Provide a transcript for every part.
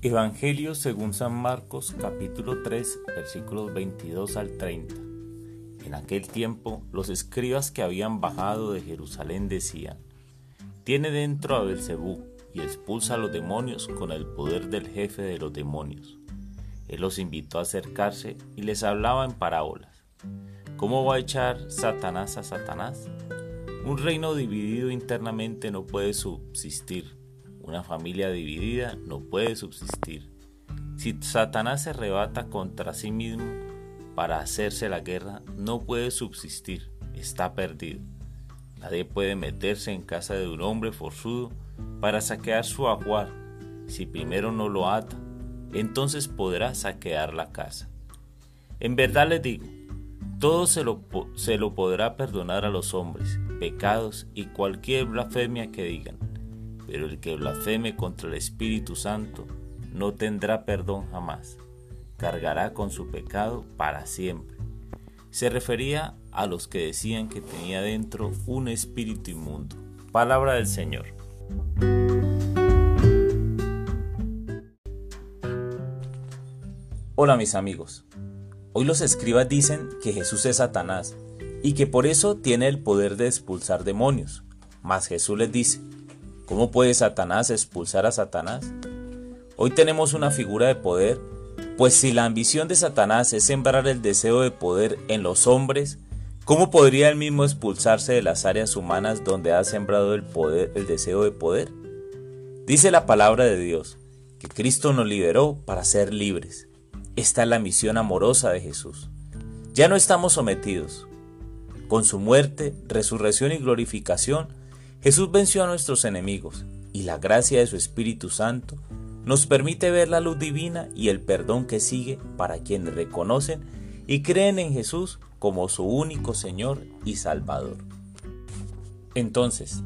Evangelio según San Marcos capítulo 3 versículos 22 al 30. En aquel tiempo los escribas que habían bajado de Jerusalén decían, Tiene dentro a Belcebú y expulsa a los demonios con el poder del jefe de los demonios. Él los invitó a acercarse y les hablaba en parábolas. ¿Cómo va a echar Satanás a Satanás? Un reino dividido internamente no puede subsistir una familia dividida no puede subsistir. Si Satanás se arrebata contra sí mismo para hacerse la guerra, no puede subsistir, está perdido. Nadie puede meterse en casa de un hombre forzudo para saquear su ajuar. Si primero no lo ata, entonces podrá saquear la casa. En verdad les digo, todo se lo, se lo podrá perdonar a los hombres, pecados y cualquier blasfemia que digan pero el que blasfeme contra el Espíritu Santo no tendrá perdón jamás, cargará con su pecado para siempre. Se refería a los que decían que tenía dentro un espíritu inmundo. Palabra del Señor. Hola mis amigos. Hoy los escribas dicen que Jesús es Satanás y que por eso tiene el poder de expulsar demonios. Mas Jesús les dice, ¿Cómo puede Satanás expulsar a Satanás? Hoy tenemos una figura de poder, pues si la ambición de Satanás es sembrar el deseo de poder en los hombres, ¿cómo podría él mismo expulsarse de las áreas humanas donde ha sembrado el poder, el deseo de poder? Dice la palabra de Dios que Cristo nos liberó para ser libres. Esta es la misión amorosa de Jesús. Ya no estamos sometidos. Con su muerte, resurrección y glorificación, Jesús venció a nuestros enemigos y la gracia de su Espíritu Santo nos permite ver la luz divina y el perdón que sigue para quienes reconocen y creen en Jesús como su único Señor y Salvador. Entonces,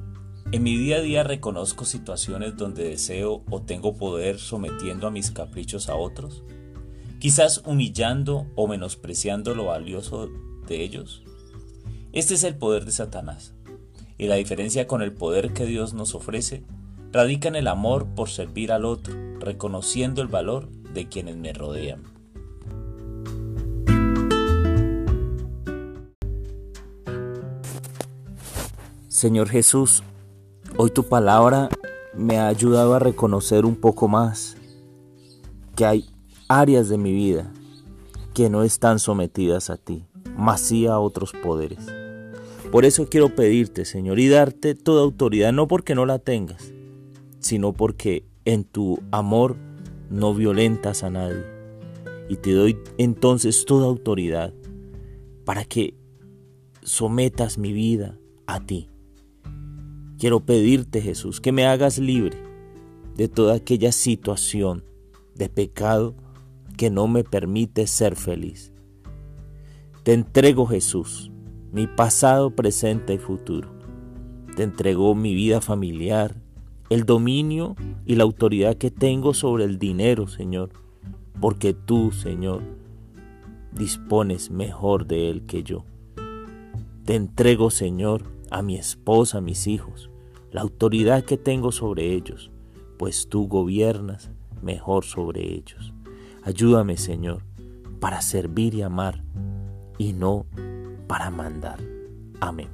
en mi día a día reconozco situaciones donde deseo o tengo poder sometiendo a mis caprichos a otros, quizás humillando o menospreciando lo valioso de ellos. Este es el poder de Satanás y la diferencia con el poder que Dios nos ofrece radica en el amor por servir al otro, reconociendo el valor de quienes me rodean. Señor Jesús, hoy tu palabra me ha ayudado a reconocer un poco más que hay áreas de mi vida que no están sometidas a ti, más sí a otros poderes. Por eso quiero pedirte, Señor, y darte toda autoridad, no porque no la tengas, sino porque en tu amor no violentas a nadie. Y te doy entonces toda autoridad para que sometas mi vida a ti. Quiero pedirte, Jesús, que me hagas libre de toda aquella situación de pecado que no me permite ser feliz. Te entrego, Jesús, mi pasado, presente y futuro. Te entregó mi vida familiar, el dominio y la autoridad que tengo sobre el dinero, Señor, porque tú, Señor, dispones mejor de él que yo. Te entrego, Señor, a mi esposa, a mis hijos, la autoridad que tengo sobre ellos, pues tú gobiernas mejor sobre ellos. Ayúdame, Señor, para servir y amar y no para mandar. Amén.